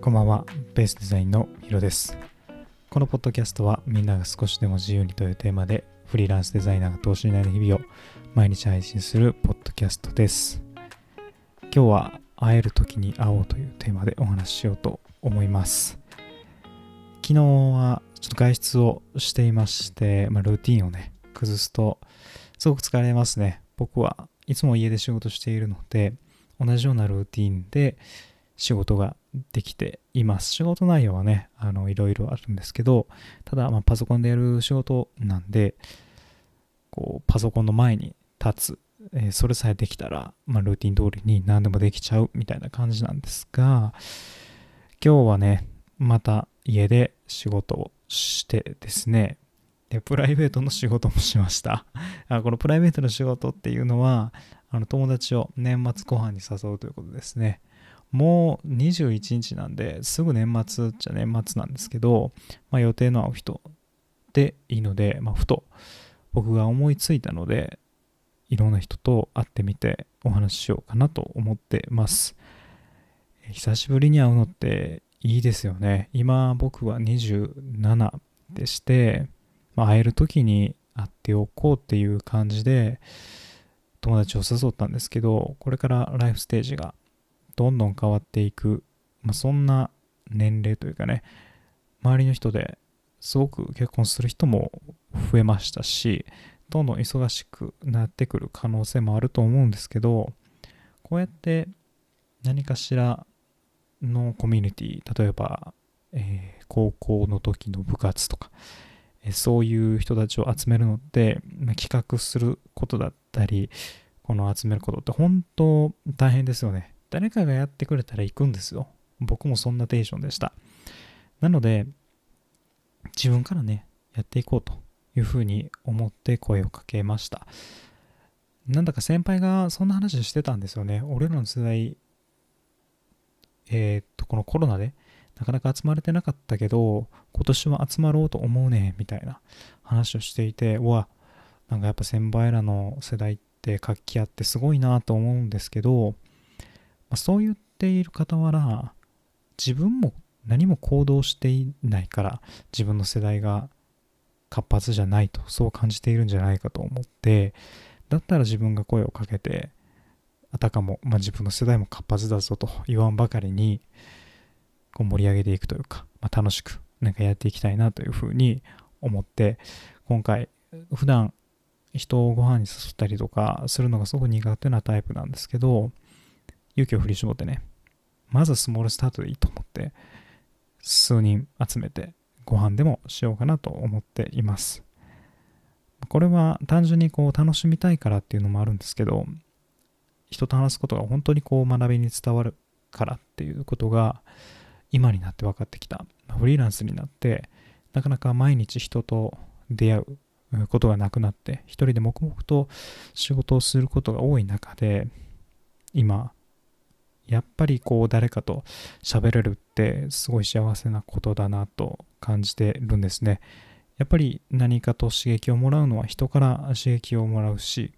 こんばんは、ベースデザインのヒロです。このポッドキャストはみんなが少しでも自由にというテーマでフリーランスデザイナーが等身大の日々を毎日配信するポッドキャストです。今日は会える時に会おうというテーマでお話ししようと思います。昨日はちょっと外出をしていまして、まあ、ルーティンをね、崩すとすごく疲れますね。僕はいつも家で仕事しているので、同じようなルーティンで仕事ができています。仕事内容はね、あの、いろいろあるんですけど、ただ、まあ、パソコンでやる仕事なんで、こう、パソコンの前に立つ、えーそれさえできたら、まあ、ルーティン通りに何でもできちゃうみたいな感じなんですが、今日はね、また家で仕事をしてですね、で、プライベートの仕事もしました。あこのプライベートの仕事っていうのは、あの友達を年末後半に誘うということですね。もう21日なんで、すぐ年末っちゃ年末なんですけど、まあ、予定の合う人でいいので、まあ、ふと僕が思いついたので、いろんな人と会ってみてお話ししようかなと思ってます。久しぶりに会うのっていいですよね。今僕は27でして、まあ、会える時に会っておこうっていう感じで友達を誘ったんですけど、これからライフステージがどんどん変わっていく、まあ、そんな年齢というかね、周りの人ですごく結婚する人も増えましたし、どんどん忙しくなってくる可能性もあると思うんですけど、こうやって何かしらのコミュニティ、例えば、えー高校の時の部活とか、えーそういう人たちを集めるのって、まあ企画することだったり、この集めることって本当大変ですよね。誰かがやってくれたら行くんですよ。僕もそんなテンションでした。なので、自分からね、やっていこうというふうに思って声をかけました。なんだか先輩がそんな話してたんですよね。俺らの世代、えーっと、このコロナでなかなか集まれてなかったけど、今年は集まろうと思うね、みたいな話をしていて、うわ、なんかやっぱ先輩らの世代って活気あってすごいなと思うんですけど、あ、そう言っている傍ら自分も何も行動していないから自分の世代が活発じゃないとそう感じているんじゃないかと思ってだったら自分が声をかけてあたかも、まあ、自分の世代も活発だぞと言わんばかりにこう盛り上げていくというか、まあ、楽しくなんかやっていきたいなというふうに思って今回普段人をご飯に誘ったりとかするのがすごく苦手なタイプなんですけど勇気を振り絞ってね。まずスモールスタートでいいと思って数人集めてご飯でもしようかなと思っています。これは単純にこう楽しみたいからっていうのもあるんですけど人と話すことが本当にこう学びに伝わるからっていうことが今になって分かってきた。フリーランスになってなかなか毎日人と出会うことがなくなって一人で黙々と仕事をすることが多い中で今やっぱりこう誰かと喋れるってすごい幸せなことだなと感じてるんですね。やっぱり何かと刺激をもらうのは人から刺激をもらうし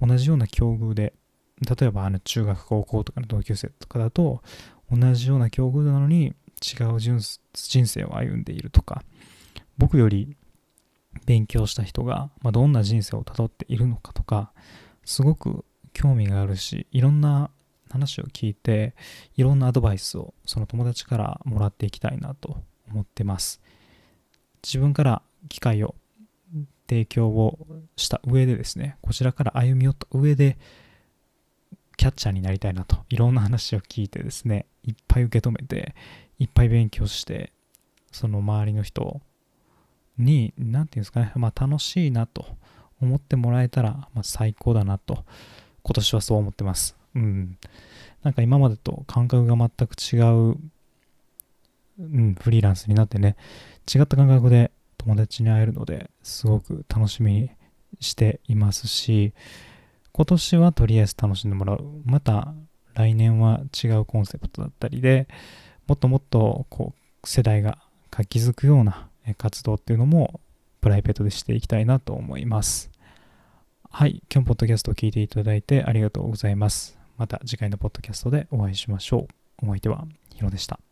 同じような境遇で例えばあの中学高校とかの同級生とかだと同じような境遇なのに違う人生を歩んでいるとか僕より勉強した人が、まあ、どんな人生をたどっているのかとかすごく興味があるしいろんな話を聞いていろんなアドバイスをその友達からもらっていきたいなと思ってます。自分から機会を提供をした上でですねこちらから歩み寄った上でキャッチャーになりたいなといろんな話を聞いてですねいっぱい受け止めていっぱい勉強してその周りの人に何て言うんですかねまあ楽しいなと思ってもらえたら、まあ、最高だなと今年はそう思ってます。うん。なんか今までと感覚が全く違う、うん、フリーランスになってね違った感覚で友達に会えるのですごく楽しみにしていますし今年はとりあえず楽しんでもらう。また来年は違うコンセプトだったりでもっともっとこう世代が活気づくような活動っていうのもプライベートでしていきたいなと思います。はい。今日もポッドキャストを聞いていただいてありがとうございます。また次回のポッドキャストでお会いしましょう。お相手はヒロでした。